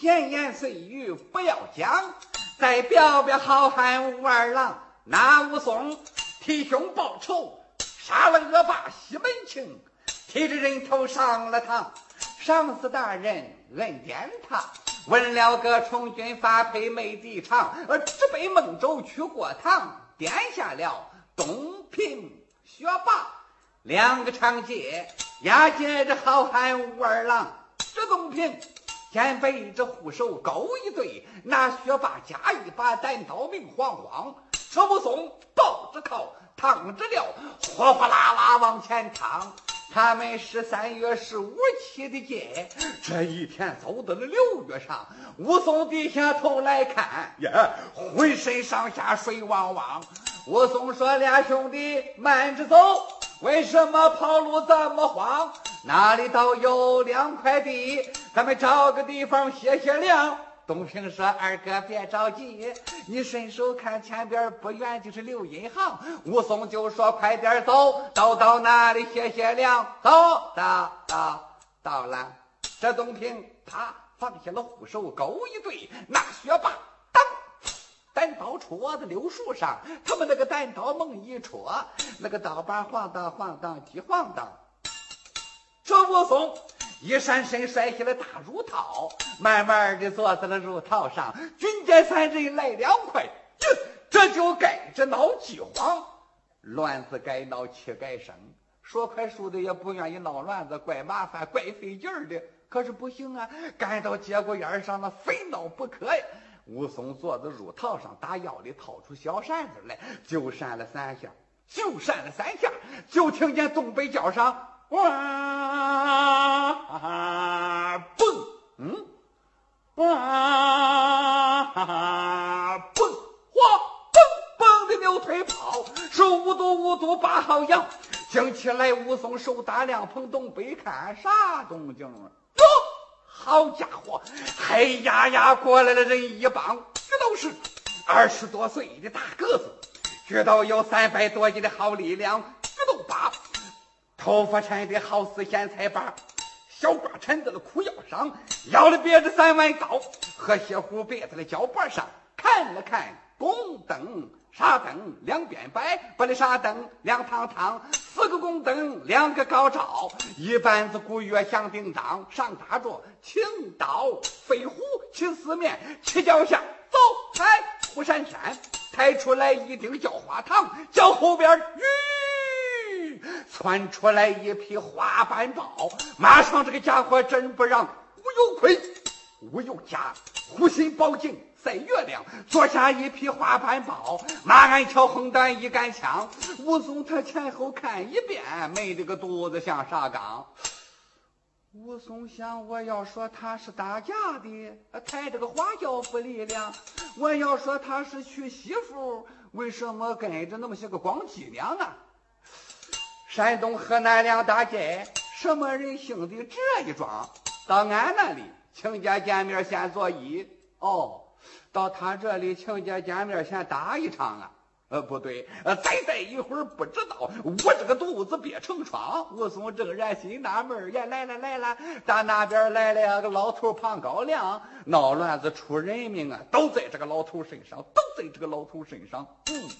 闲言碎语不要讲，再表表好汉武二郎。那武松替兄报仇，杀了恶霸西门庆，提着人头上了堂。上司大人恩典他，问了个充军发配没敌场，呃，只背孟州去过堂，点下了东平学霸两个长街，押解着好汉武二郎。这东平先背着护手勾一对，那学霸加一把单刀明晃晃，这武松抱着靠，躺着了，哗哗啦啦往前趟。他们是三月十五起的街，这一天走到了六月上。武松低下头来看，呀，浑身上下水汪汪。武松说：“俩兄弟慢着走，为什么跑路这么慌？哪里倒有两块地，咱们找个地方歇歇凉。”东平说：“二哥别着急，你伸手看前边不远就是刘银行。”武松就说：“快点走，到到那里歇歇凉。”走到到到了，这东平啪放下了护手，勾一对，那学霸单刀戳在柳树上，他们那个单刀猛一戳，那个刀把晃荡晃荡急晃荡，这武松。一闪身摔下了大褥套，慢慢的坐在了褥套上。军见三人来两块，这就该着闹饥荒。乱子该闹气该生，说快说的也不愿意闹乱子，怪麻烦，怪费劲儿的。可是不行啊，赶到节骨眼上了，非闹不可呀。武松坐在褥套上，打腰里掏出小扇子来，就扇了三下，就扇了三下，就听见东北角上。哇，蹦，嗯，哇，蹦，哗，蹦蹦的牛腿跑，手舞嘟舞嘟把好腰，惊起来武松手打凉棚，东北看啥动静啊？好家伙，黑压压过来的人一帮，这都是二十多岁的大个子，这都有三百多斤的好力量，这都把。头发缠的好似咸菜把，小褂缠在了裤腰上，腰里别着三弯刀，和血壶别在了脚脖上。看了看，宫灯、纱灯两边摆，把那纱灯亮堂堂，四个宫灯，两个高照，一班子鼓乐响叮当，上搭着青刀飞虎七四面，七脚下走开，虎闪闪，抬出来一顶叫花堂，叫后边吁。窜出来一匹花斑豹，马上这个家伙真不让武有亏，武有家，护心宝镜赛月亮，坐下一匹花斑豹，马鞍挑红担一杆枪，武松他前后看一遍，没这个肚子像啥缸。武松想，我要说他是打架的，抬这个花轿不力量；我要说他是娶媳妇，为什么跟着那么些个光脊梁啊？山东河南两大街，什么人兴的这一桩？到俺那里亲家见面先作揖，哦，到他这里亲家见面先打一场啊？呃，不对，呃，再待一会儿不知道我这个肚子憋成疮。武松正然心纳闷呀，来了来了，打那边来了个老头庞高粱，闹乱子出人命啊，都在这个老头身上，都在这个老头身上，嗯。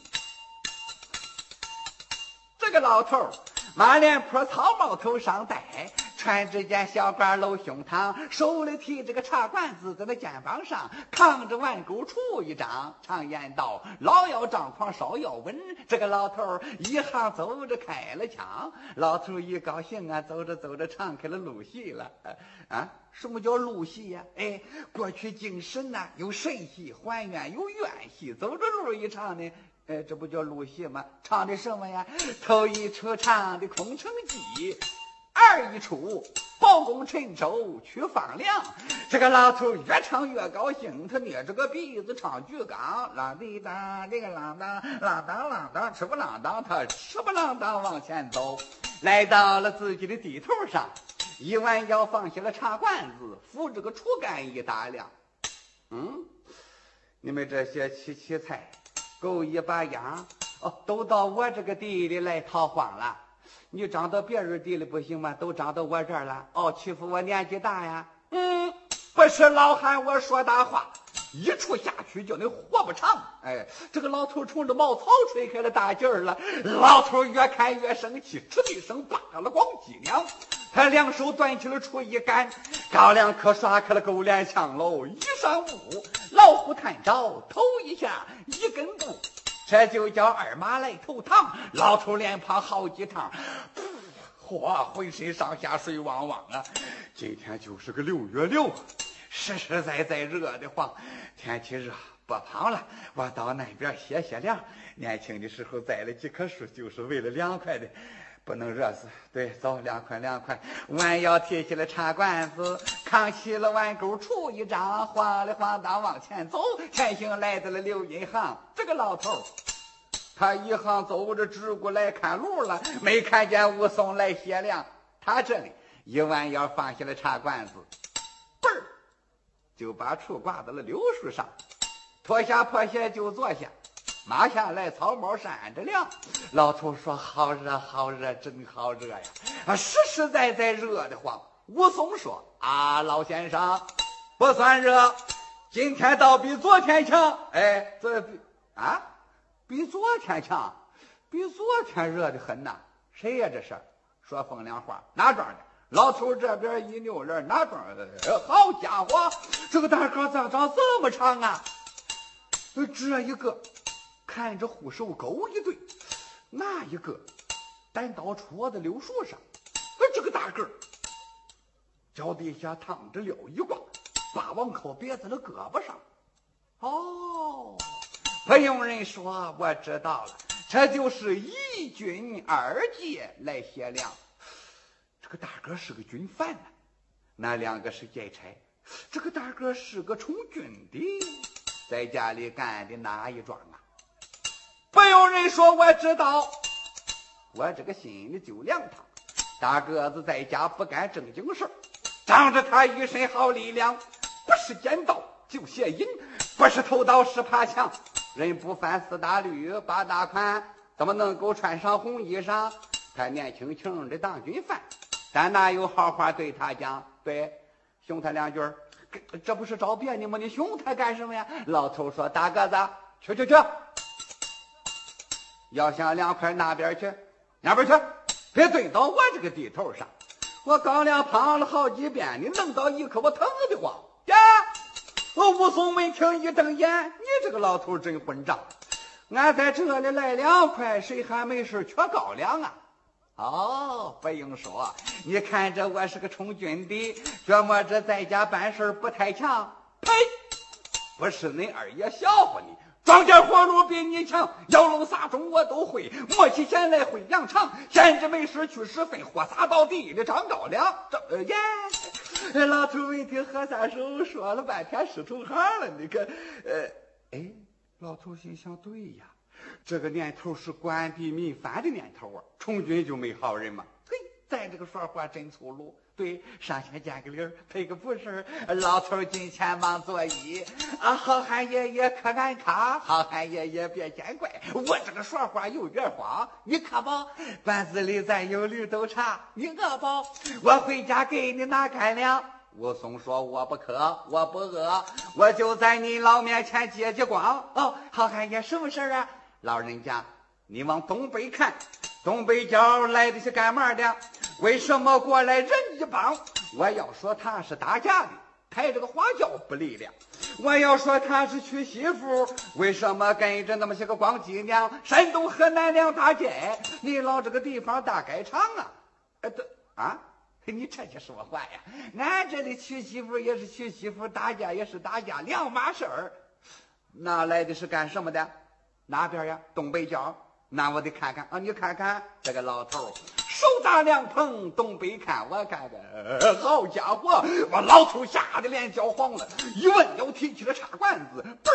这个老头马脸坡草帽头上戴，穿着件小褂露胸膛，手里提着个茶罐子，在那肩膀上扛着碗钩杵一张。常言道：“老要张狂，少要稳。”这个老头一行走着开了枪，老头一高兴啊，走着走着唱开了路戏了。啊，什么叫路戏呀？哎，过去敬神呐，有神戏；还愿有怨戏。走着路一唱呢。哎，这不叫录戏吗？唱的什么呀？头一出唱的《空城计》，二一出包公陈州去放粮。这个老头越唱越高兴，他捏着个鼻子唱举纲，啷滴当，这个啷当，啷当啷当，吃不啷当，他吃不啷当往前走，来到了自己的地头上，一弯腰放下了茶罐子，扶着个杵杆一打量，嗯，你们这些七七菜。够一把秧哦，都到我这个地里来逃荒了。你长到别人地里不行吗？都长到我这儿了。哦，欺负我年纪大呀？嗯，不是老汉我说大话，一处下去叫你活不长。哎，这个老头冲着茅草吹开了大劲儿了。老头越看越生气，嗤的一声扒了光脊梁，他两手端起了锄一杆，高粱可刷开了狗脸墙喽。一上午，老虎探照头一下一根布，这就叫二马来投堂。老头连跑好几趟。嚯，浑身上下水汪汪啊！今天就是个六月六，实实在在热得慌。天气热，不跑了，我到那边歇歇凉。年轻的时候栽了几棵树，就是为了凉快的，不能热死。对，走，凉快凉快。弯腰提起了茶罐子，扛起了碗钩杵一张，晃里晃荡往前走。前行来到了柳荫行，这个老头。他一行走着，直过来看路了，没看见武松来歇凉。他这里一弯腰放下了茶罐子，嘣儿就把杵挂到了柳树上，脱下破鞋就坐下，马下来草帽扇着亮。老头说：“好热，好热，真好热呀！啊，实实在在热得慌。”武松说：“啊，老先生，不算热，今天倒比昨天强。哎，这比啊。”比昨天强，比昨天热的很呐！谁呀？这是说风凉话？哪庄的？老头这边一扭脸，哪庄的？好家伙，这个大个咋长这么长啊？这一个看着护手钩一对，那一个单刀戳在柳树上，这个大个儿脚底下躺着了一挂，把网口别在了胳膊上。哦。不用人说，我知道了，这就是一军二杰来歇粮。这个大哥是个军犯呢，那两个是劫差。这个大哥是个从军的，在家里干的哪一桩啊？不用人说，我知道，我这个心里就凉堂。大个子在家不干正经事仗着他一身好力量，不是捡刀就写银，不是偷刀是爬墙。人不犯四大律八大款，怎么能够穿上红衣裳？他年轻轻的当军犯，但哪有好话对他讲？对，凶他两句这不是找别扭吗？你凶他干什么呀？老头说：“大个子，去去去，要想凉快，那边去，那边去，别蹲到我这个地头上。我刚俩胖了好几遍，你弄到一口，我疼得慌。”呀我武松闻听一瞪眼，你这个老头真混账！俺在这里来凉快，谁还没事缺高粱啊？哦，不用说，你看着我是个充军的，觉么这在家办事不太强？呸！不是恁二爷笑话你，庄稼活路比你强，摇龙撒种我都会，磨起弦来会扬长，闲着没事去拾粪，或撒到地里长高粱。这耶！老头一听，何三手，说了半天是同行了。那个，呃，哎，老头心想：对呀，这个年头是官逼民反的年头啊，从军就没好人嘛。嘿，咱这个说话真粗鲁。对，上前见个礼儿，赔个不是。老头进前忙作揖，啊，好汉爷爷可安康？好汉爷爷别见怪，我这个说话有点慌。你可饱？馆子里咱有绿豆茶。你饿不？我回家给你拿干粮。武松说：“我不渴，我不饿，我就在你老面前借借光。”哦，好汉爷，什么事儿啊？老人家，你往东北看，东北角来的是干嘛的？为什么过来人一帮？我要说他是打架的，抬着个花轿不离了。我要说他是娶媳妇，为什么跟着那么些个光脊娘？山东河南两大街，你老这个地方大概长啊？呃，对啊，你这些说话呀？俺这里娶媳妇也是娶媳妇，打架也是打架，两码事儿。那来的是干什么的？哪边呀？东北角。那我得看看啊！你看看这个老头。手搭凉棚，东北看，我看的，好家伙！我老头吓得脸焦黄了，一问又提起了茶罐子，嘣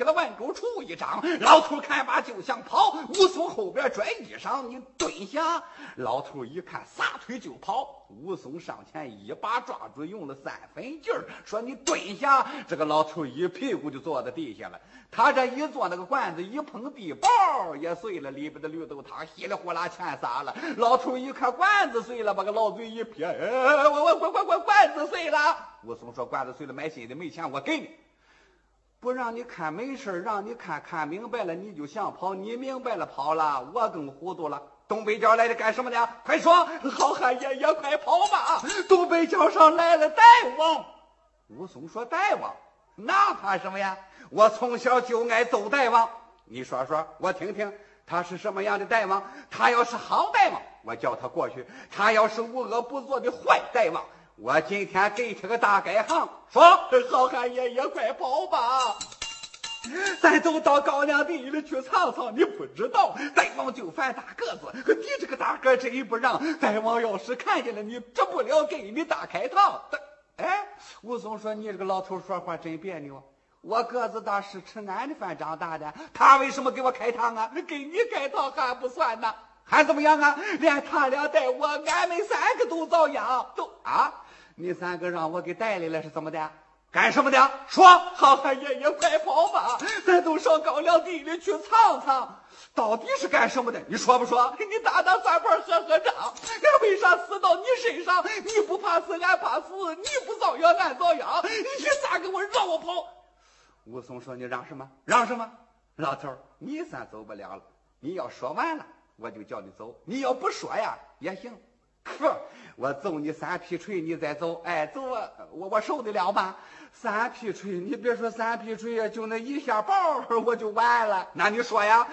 摘下了碗钩杵一张。老头看罢就想跑，武松后边拽衣裳，你蹲下。老头一看，撒腿就跑。武松上前一把抓住，用了三分劲儿，说：“你蹲下！”这个老头一屁股就坐在地下了。他这一坐，那个罐子一碰地，包也碎了，里边的绿豆汤稀里呼啦全洒了。老头。一看罐子碎了，把个老嘴一撇，我我我我我罐子碎了。武松说罐子碎了买新的没钱，我给你。不让你看没事让你看看明白了你就想跑，你明白了跑了，我更糊涂了。东北角来的干什么的？快说！好汉爷爷快跑吧！东北角上来了大王。武松说：“大王，那怕什么呀？我从小就爱揍大王。你说说，我听听，他是什么样的大王？他要是好大王，我叫他过去；他要是无恶不作的坏大王，我今天给他个大改行。说，好汉爷爷快跑吧！”咱都到高粱地里去尝尝，你不知道，大王就犯大个子，你这个大个真不让。大王要是看见了你，这不了给你大开膛。哎，武松说：“你这个老头说话真别扭。我个子大是吃俺的饭长大的，他为什么给我开膛啊？给你开膛还不算呢，还怎么样啊？连他俩带我，俺们三个都遭殃。都啊，你三个让我给带来了是怎么的？”干什么的？说，好汉爷爷快跑吧！咱都上高粱地里去藏藏，到底是干什么的？你说不说？你打打算盘，喝喝账。俺为啥死到你身上？你不怕死，俺怕死。你不遭殃，俺遭殃。你咋给我让我跑？武松说：“你让什么？让什么？老头，你算走不了了。你要说完了，我就叫你走；你要不说呀，也行。可我揍你三劈锤，你再走。哎，走啊！我我受得了吗？”三劈锤，你别说三劈锤呀，就那一下包我就完了。那你说呀？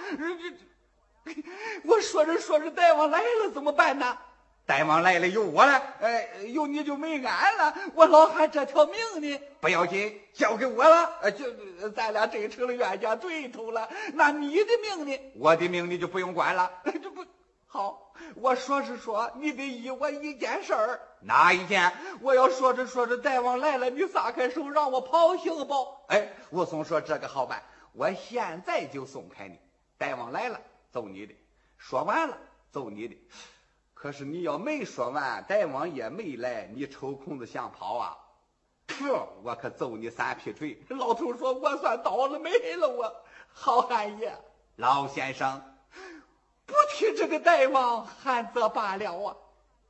我说着说着，大王来了怎么办呢？大王来了有我了，哎，有你就没俺了。我老汉这条命呢，不要紧，交给我了。就咱俩真成了冤家对头了。那你的命呢？我的命你就不用管了。这不好。我说是说，你得依我一件事儿。哪一件？我要说着说着，大王来了，你撒开手让我跑行不？哎，武松说这个好办，我现在就松开你。大王来了，揍你的；说完了，揍你的。可是你要没说完，大王也没来，你抽空子想跑啊？可我可揍你三劈腿！老头说：“我算倒了霉了，我好汉爷，老先生。”不提这个大王，还则罢了啊！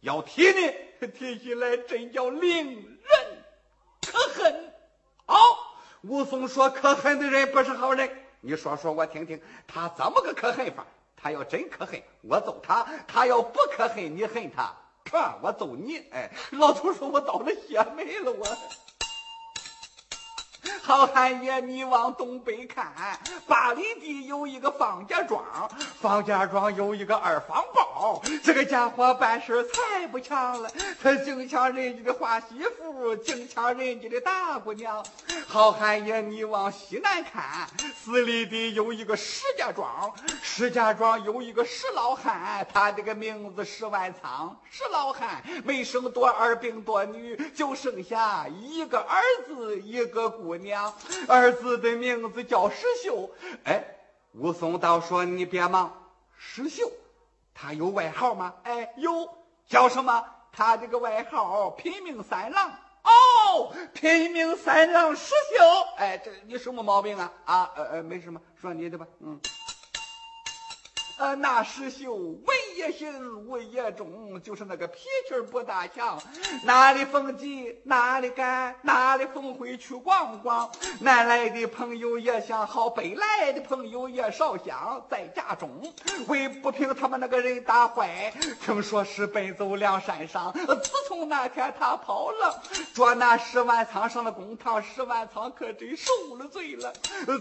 要提呢，提起来真叫令人可恨。好，武松说：“可恨的人不是好人。”你说说我听听，他怎么个可恨法？他要真可恨，我揍他；他要不可恨，你恨他，看我揍你。哎，老头说：“我倒了血霉了，我。”好汉爷，你往东北看，八里地有一个方家庄，方家庄有一个二方包，这个家伙办事才不强了，他净抢人家的花媳妇，净抢人家的大姑娘。好汉爷，你往西南看，四里地有一个石家庄，石家庄有一个石老汉，他这个名字石万仓。石老汉没生多儿病多女，就剩下一个儿子，一个姑娘。儿子的名字叫石秀，哎，武松道说你别忙，石秀，他有外号吗？哎，有，叫什么？他这个外号拼命三郎。哦，拼命三郎石秀，哎，这你什么毛病啊？啊，呃呃，没什么，说你的吧，嗯。呃，那石秀文也行，武也中，就是那个脾气不大强。哪里逢集哪里赶，哪里逢会去逛逛。南来的朋友也想好，北来的朋友也少想。在家中，为不平他们那个人打坏，听说是奔走梁山上。自从那天他跑了，捉那十万仓上了公堂，十万仓可真受了罪了。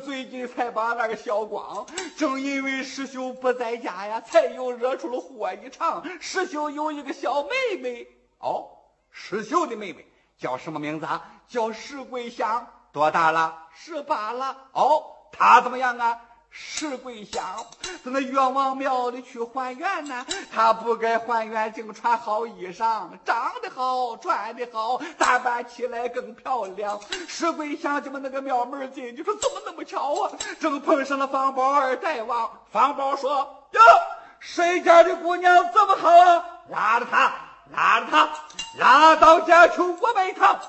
最近才把那个消光，正因为石秀不在。在家呀，才又惹出了祸一场。石秀有一个小妹妹，哦，石秀的妹妹叫什么名字啊？叫石桂香，多大了？十八了。哦，她怎么样啊？石桂香在那岳王庙里去还愿呢。她不该还愿，净穿好衣裳，长得好，穿得好，打扮起来更漂亮。石桂香就把那个庙门进，去说怎么那么巧啊？正碰上了方宝二大王。方宝说。哟，谁家的姑娘这么好啊？拉着他，拉着他，拉到家去我拜他。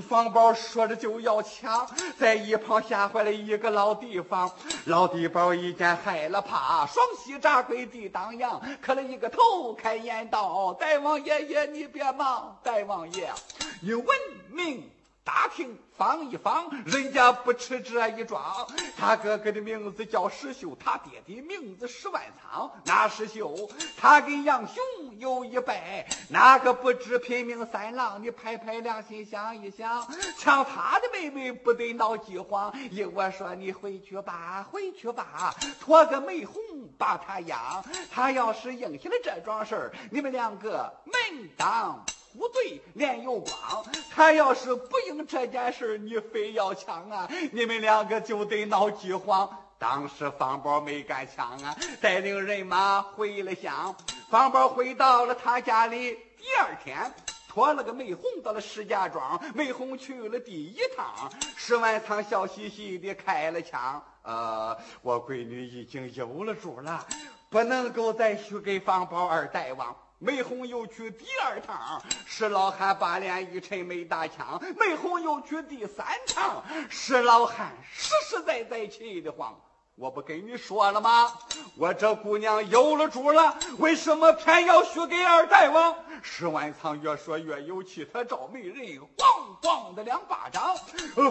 方宝说着就要抢，在一旁吓坏了一个老地方。老地方一见害了怕，双膝扎跪地当阳，磕了一个头，开言道：“大王爷爷，你别忙，大王爷，你问命。”大厅放一放，人家不吃这一桩。他哥哥的名字叫石秀，他爹的名字石万仓。那石秀，他跟杨雄有一拜，哪个不知拼命三郎？你拍拍良心想一想，抢他的妹妹不得闹饥荒？依我说，你回去吧，回去吧，托个媒红把他养。他要是应下了这桩事儿，你们两个门当。不对，脸有光。他要是不应这件事你非要抢啊，你们两个就得闹饥荒。当时方宝没敢抢啊，带领人马回了乡。方宝回到了他家里，第二天托了个媒红到了石家庄。媒红去了第一趟，石万仓笑嘻嘻的开了枪。呃，我闺女已经有了主了，不能够再去给方宝二大王。梅红又去第二趟，石老汉把脸一沉没打枪。梅红又去第三趟，石老汉实实在在气得慌。我不跟你说了吗？我这姑娘有了主了，为什么偏要许给二大王？石万仓越说越有气，他找媒人咣咣的两巴掌。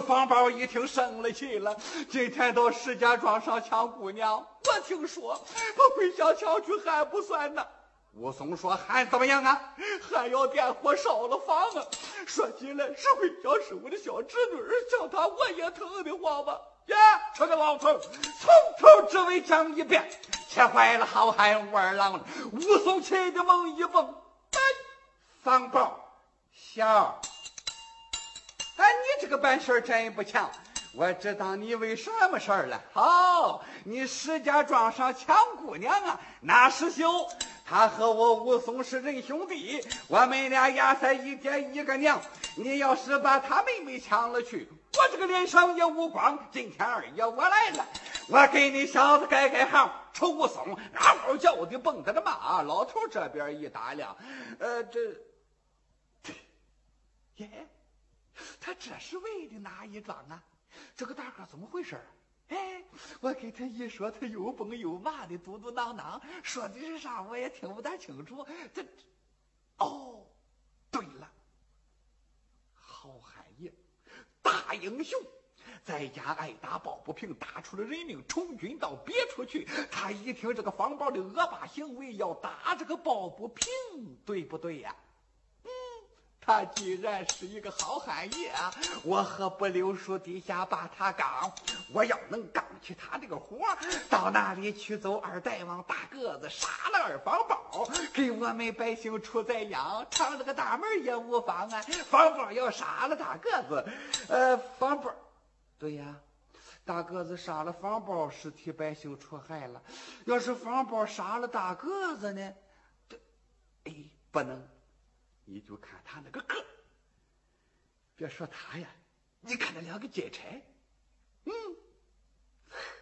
方宝一听生了气了，今天到石家庄上抢姑娘，我听说我回家抢去还不算呢。武松说：“还怎么样啊？还要点火烧了房啊！说起来，石慧娇是我的小侄女，叫她我也疼得慌吧？呀，这个老头从头至尾讲一遍，气坏了好汉武二郎了。武松气得猛一蹦，哎，方宝，小，哎，你这个办事真不强。我知道你为什么事儿了。好，你石家庄上抢姑娘啊？那是秀。他和我武松是仁兄弟，我们俩压在一爹一个娘。你要是把他妹妹抢了去，我这个脸上也无光。今天二爷我来了，我给你小子改改行。瞅武松嗷嗷叫的蹦在那骂，老头这边一打量，呃，这，耶，他这是为的哪一桩啊？这个大哥怎么回事？哎，我给他一说，他又蹦又骂的，嘟嘟囔囔，说的是啥我也听不大清楚。这，哦，对了，好汉爷，大英雄，在家挨打抱不平，打出了人命，从军到别处去。他一听这个方宝的恶霸行为，要打这个抱不平，对不对呀？他既然是一个好汉爷，我何不留树底下把他刚？我要能刚起他这个活，到哪里去走二大王大个子，杀了二方宝，给我们百姓出灾殃，闯了个大门也无妨啊！方宝要杀了大个子，呃，方宝，对呀，大个子杀了方宝是替百姓除害了，要是方宝杀了大个子呢？这，哎，不能。你就看他那个个别说他呀，你看那两个劫差，嗯，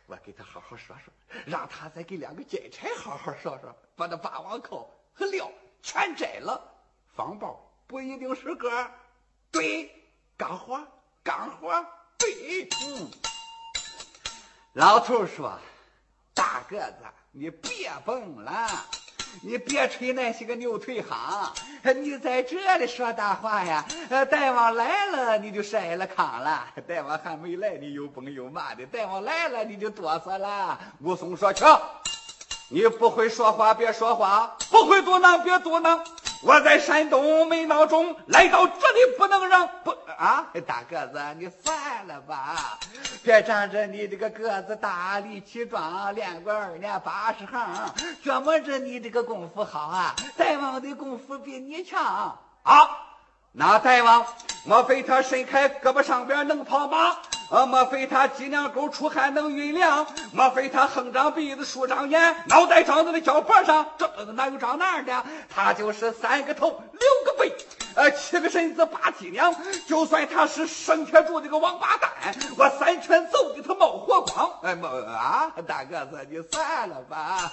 我给他好好说说，让他再给两个劫差好好说说，把那霸王扣和料全摘了。方宝不一定是个，对，干活干活，对，嗯。老头说：“大个子，你别蹦了。”你别吹那些个牛腿行，你在这里说大话呀！呃大王来了你就筛了糠了，大王还没来你又蹦又骂的，大王来了你就哆嗦了。武松说：“去，你不会说话别说话，不会嘟囔别嘟囔。”我在山东没闹钟，来到这里不能让不啊！大个子，你算了吧，别仗着你这个个子大、力气壮，练过二年八十行，琢磨着你这个功夫好啊！大王的功夫比你强啊！那大王，莫非他伸开胳膊上边能跑马？啊！莫非他脊梁沟出汗能运粮？莫非他横张鼻子竖张眼，脑袋长在那脚脖上？这哪有长那样的？他就是三个头六个背，呃，七个身子八脊梁。就算他是生铁柱这个王八蛋，我三拳揍的他冒火光。哎，冒啊！大个子，你算了吧。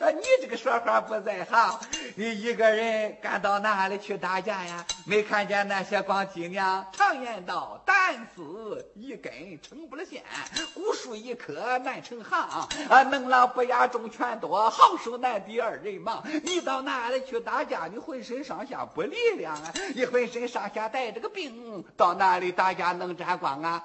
呃，你这个说话不在行。你一个人敢到哪里去打架呀？没看见那些光脊娘？常言道：“单丝一根成不了线，古树一棵难成行。”啊，能郎不压众权多，好手难抵二人忙。你到哪里去打架？你浑身上下不力量啊！你浑身上下带着个病，到哪里打架能沾光啊？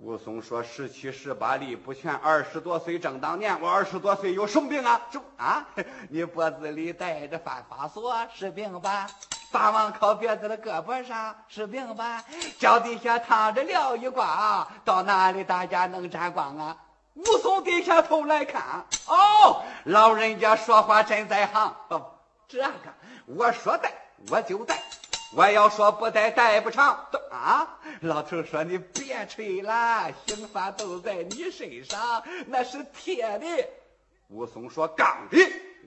武松说：“十七十八力不全，二十多岁正当年。我二十多岁有什么病啊？啊，你脖子里戴着犯法锁是病吧？大王靠别子的胳膊上是病吧？脚底下躺着撂一挂，到哪里大家能沾光啊？”武松低下头来看，哦，老人家说话真在行。哦，这个我说的我就带。我要说不带带不长，啊！老头说你别吹了，刑罚都在你身上，那是铁的。武松说钢的。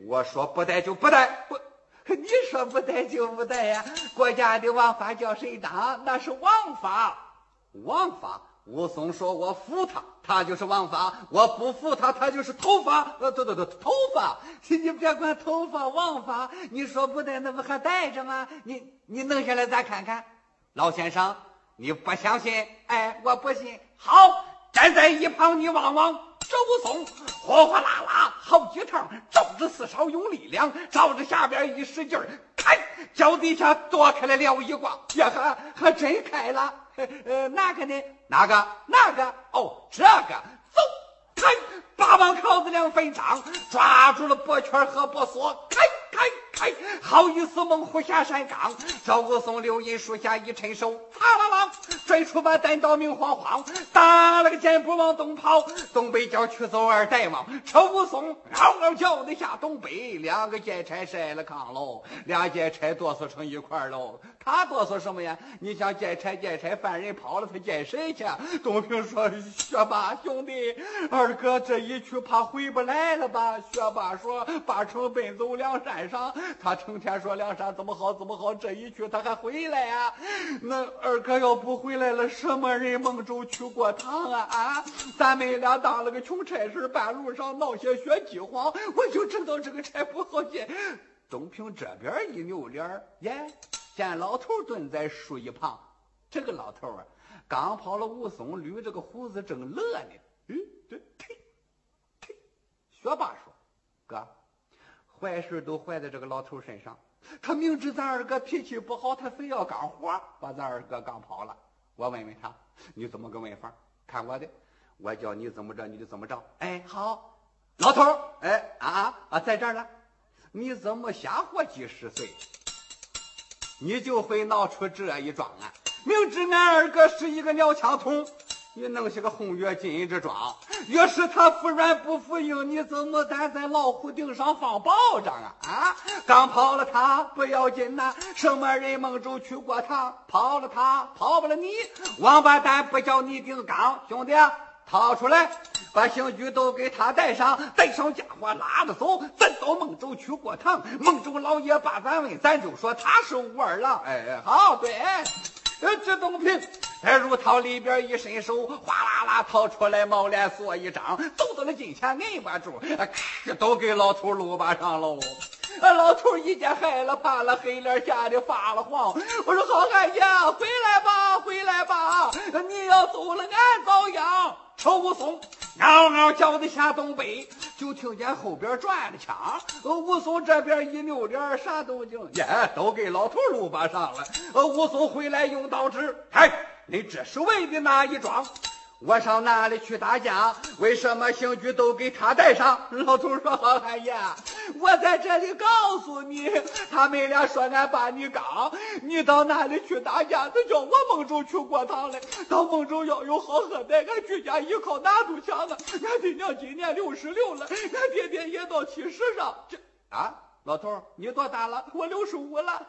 我说不带就不带，我你说不带就不带呀？国家的王法叫谁当？那是王法，王法。武松说：“我服他，他就是王法；我不服他，他就是头发。呃，对对对，头发。你别管头发王法，你说不带，那不还带着吗？你你弄下来咱看看。老先生，你不相信？哎，我不信。好，站在一旁，你望望这武松，哗哗啦啦好几趟，照着四少用力量，照着下边一使劲儿，开，脚底下躲开了了一挂，呀，还还真开了。呃，哪个呢？哪个？哪个？哦，这个，走，开！八王靠子两分张，抓住了脖圈和脖锁，开开开！好一似猛虎下山岗。赵武松留荫树下一伸手，擦啦啦，拽出把单刀明晃晃，打了个箭步往东跑。东北角去走二大王，赵武松嗷嗷叫的下东北，两个劫差晒了炕喽，俩劫差哆嗦成一块喽。他哆嗦什么呀？你想劫差劫差，犯人跑了，他见谁去？东平说：“学霸兄弟，二哥这一去怕回不来了吧？”学霸说：“八成奔走梁山上。他成天说梁山怎么好怎么好，这一去他还回来呀？那二哥要不回回来了，什么人孟州去过堂啊？啊！咱们俩当了个穷差事，半路上闹些血饥荒，我就知道这个差不好进。”东平这边一扭脸耶。见老头蹲在树一旁，这个老头啊，刚跑了武松，捋着个胡子正乐呢。嗯，对，呸呸。学霸说：“哥，坏事都坏在这个老头身上。他明知咱二哥脾气不好，他非要干活，把咱二哥干跑了。我问问他，你怎么个问法？看我的，我叫你怎么着，你就怎么着。哎，好，老头哎啊啊，在这儿了。你怎么瞎活几十岁？”你就会闹出这一桩啊！明知俺二哥是一个鸟枪筒，你弄些个红月金之装，越是他服软不服硬，你怎么敢在老虎顶上放宝仗啊？啊！刚跑了他不要紧呐，什么人蒙州去过堂，跑了他跑不了你，王八蛋不叫你顶缸，兄弟掏出来。把刑具都给他带上，带上家伙拉着走。咱到孟州去过堂，孟州老爷把咱问，咱就说他是武二郎。哎，好，对。呃，这东平在入套里边一伸手，哗啦啦掏出来毛脸锁一张，走到了近前摁把住，咔，都给老头撸把上喽。老头一见害了怕了，黑脸吓得发了黄。我说好汉爷，回来吧，回来吧，你要走了，俺遭殃。瞅武松嗷嗷叫的下东北，就听见后边转了枪。武松这边一扭脸，啥动静？耶，都给老头撸把上了。武松回来用刀指，嗨，你这是为的哪一桩？我上哪里去打架？为什么刑具都给他带上？老头说：“好汉爷，我在这里告诉你，他们俩说俺把你刚，你到哪里去打架？他叫我孟州去过堂来。到孟州要有好喝的，俺居家依靠哪都强啊！俺爹娘今年六十六了，俺爹爹也到七十上。这啊，老头你多大了？我六十五了。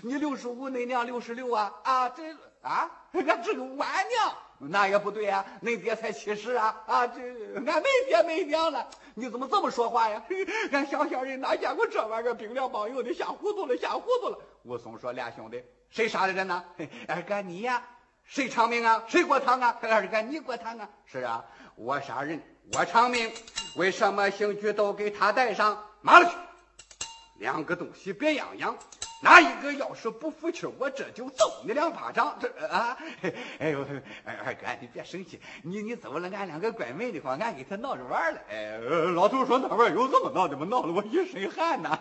你六十五，恁娘六十六啊？啊，这啊，俺这个晚娘。”那也不对呀，恁爹才七十啊啊！这俺没爹没娘了，你怎么这么说话呀？俺乡下人哪见过这玩意儿？冰凉帮硬的，吓糊涂了，吓糊涂了！武松说：“俩兄弟，谁杀的人呢？二哥你呀？谁偿命啊？谁过堂啊？二哥你过堂啊？是啊，我杀人，我偿命。为什么刑具都给他带上？麻了去！两个东西别样样。哪一个要是不服气，我这就揍你两巴掌！这啊，哎呦，二哥你别生气，你你走了俺两个关门的话，俺给他闹着玩了。哎，老头说那玩意有这么闹的吗？闹得我一身汗呐。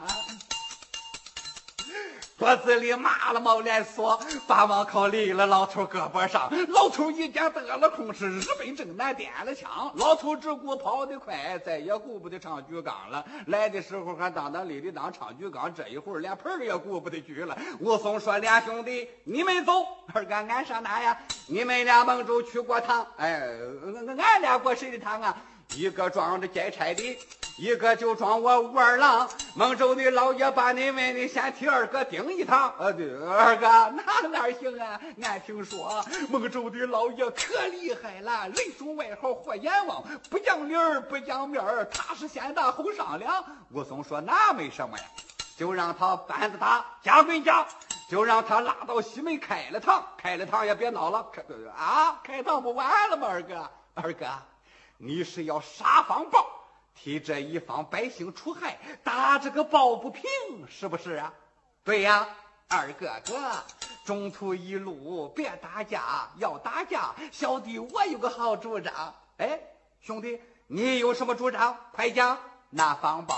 脖子里麻了毛连锁，把王靠立了老头胳膊上。老头一见得了空，是日本正南点了枪。老头只顾跑得快，再也顾不得唱举纲了。来的时候还当当立立当唱举纲，这一会儿连盆也顾不得举了。武松说：“俩兄弟，你们走，二哥俺上哪呀？你们俩蒙州去过堂？哎，俺俩过谁的堂啊？一个装着劫差的。”一个就装我武二郎，孟州的老爷把你问的，先替二哥顶一趟。呃，对，二哥那哪行啊？俺听说孟州的老爷可厉害了，人送外号火阎王，不讲理儿不讲面儿，他是先打后商量。武松说那没什么呀，就让他板子打，家归家，就让他拉到西门开了堂，开了堂也别闹了，开啊，开堂不完了吗？二哥，二哥，你是要杀方宝？替这一方百姓除害，打这个抱不平，是不是啊？对呀，二哥哥，中途一路别打架，要打架，小弟我有个好主张。哎，兄弟，你有什么主张？快讲。那方宝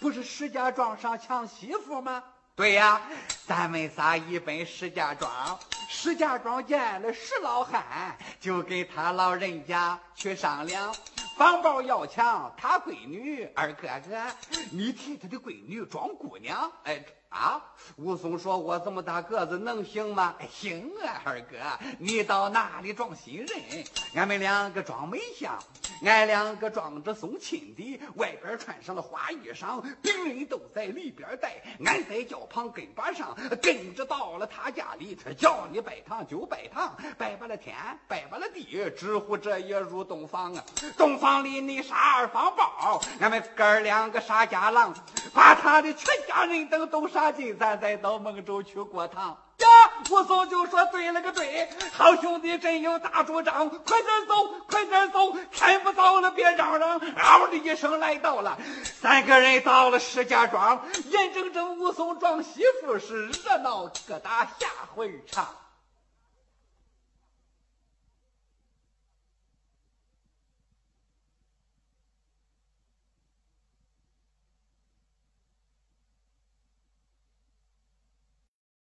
不是石家庄上抢媳妇吗？对呀，咱们仨一奔石家庄，石家庄见了石老汉，就跟他老人家去商量。方包要抢他闺女，二哥哥，你替他的闺女装姑娘。哎啊！武松说：“我这么大个子能行吗？”行啊，二哥，你到哪里装新人？俺们两个装美相，俺两个装着送亲的，外边穿上了花衣裳，别人都在里边待，俺在轿旁跟把上，跟着到了他家里，他叫你拜堂就拜堂，拜把了天，拜把了地，直呼这也入洞房啊！洞房里你杀二方宝，俺们哥两个杀家郎，把他的全家人等都杀紧，咱再到孟州去过堂。呀，武松就说对了个对，好兄弟真有大主张，快点走，快点走，天不早了，别嚷嚷。嗷的一声来到了，三个人到了石家庄，眼睁睁武松撞媳妇，是热闹疙瘩下回唱。